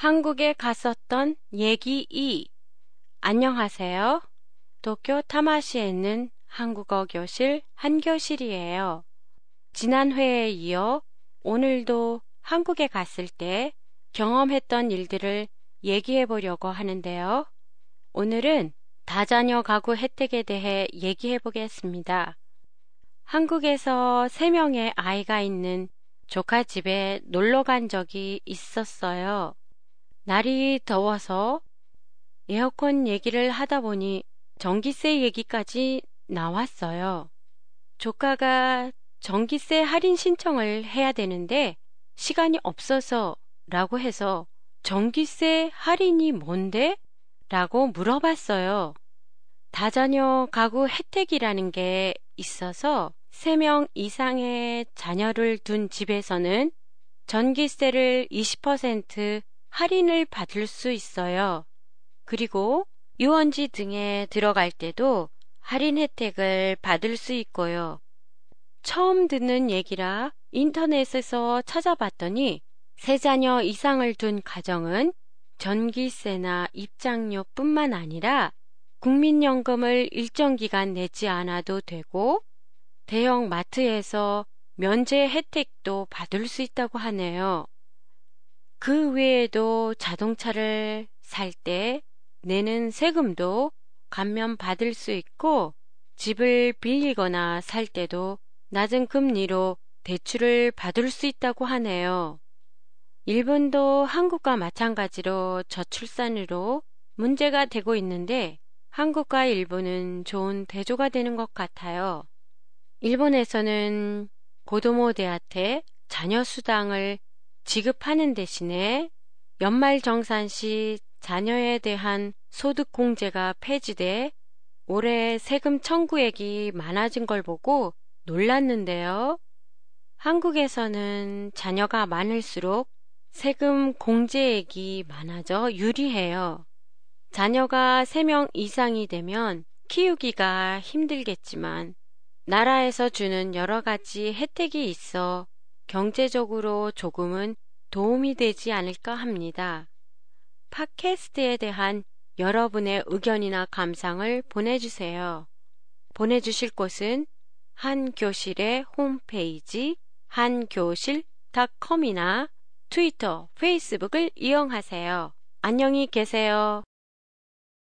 한국에 갔었던 얘기 2. 안녕하세요. 도쿄 타마시에 있는 한국어 교실 한교실이에요. 지난 회에 이어 오늘도 한국에 갔을 때 경험했던 일들을 얘기해 보려고 하는데요. 오늘은 다자녀 가구 혜택에 대해 얘기해 보겠습니다. 한국에서 3명의 아이가 있는 조카 집에 놀러 간 적이 있었어요. 날이 더워서 에어컨 얘기를 하다 보니 전기세 얘기까지 나왔어요. 조카가 전기세 할인 신청을 해야 되는데 시간이 없어서 라고 해서 전기세 할인이 뭔데? 라고 물어봤어요. 다자녀 가구 혜택이라는 게 있어서 3명 이상의 자녀를 둔 집에서는 전기세를 20% 할인을 받을 수 있어요. 그리고 유원지 등에 들어갈 때도 할인 혜택을 받을 수 있고요. 처음 듣는 얘기라 인터넷에서 찾아봤더니 세 자녀 이상을 둔 가정은 전기세나 입장료 뿐만 아니라 국민연금을 일정 기간 내지 않아도 되고 대형 마트에서 면제 혜택도 받을 수 있다고 하네요. 그 외에도 자동차를 살 때 내는 세금도 감면 받을 수 있고 집을 빌리거나 살 때도 낮은 금리로 대출을 받을 수 있다고 하네요. 일본도 한국과 마찬가지로 저출산으로 문제가 되고 있는데 한국과 일본은 좋은 대조가 되는 것 같아요. 일본에서는 고도모 대한테 자녀 수당을 지급하는 대신에 연말정산 시 자녀에 대한 소득 공제가 폐지돼 올해 세금 청구액이 많아진 걸 보고 놀랐는데요. 한국에서는 자녀가 많을수록 세금 공제액이 많아져 유리해요. 자녀가 3명 이상이 되면 키우기가 힘들겠지만 나라에서 주는 여러 가지 혜택이 있어 경제적으로 조금은 도움이 되지 않을까 합니다. 팟캐스트에 대한 여러분의 의견이나 감상을 보내주세요. 보내주실 곳은 한교실의 홈페이지 한교실닷컴이나 트위터, 페이스북을 이용하세요. 안녕히 계세요.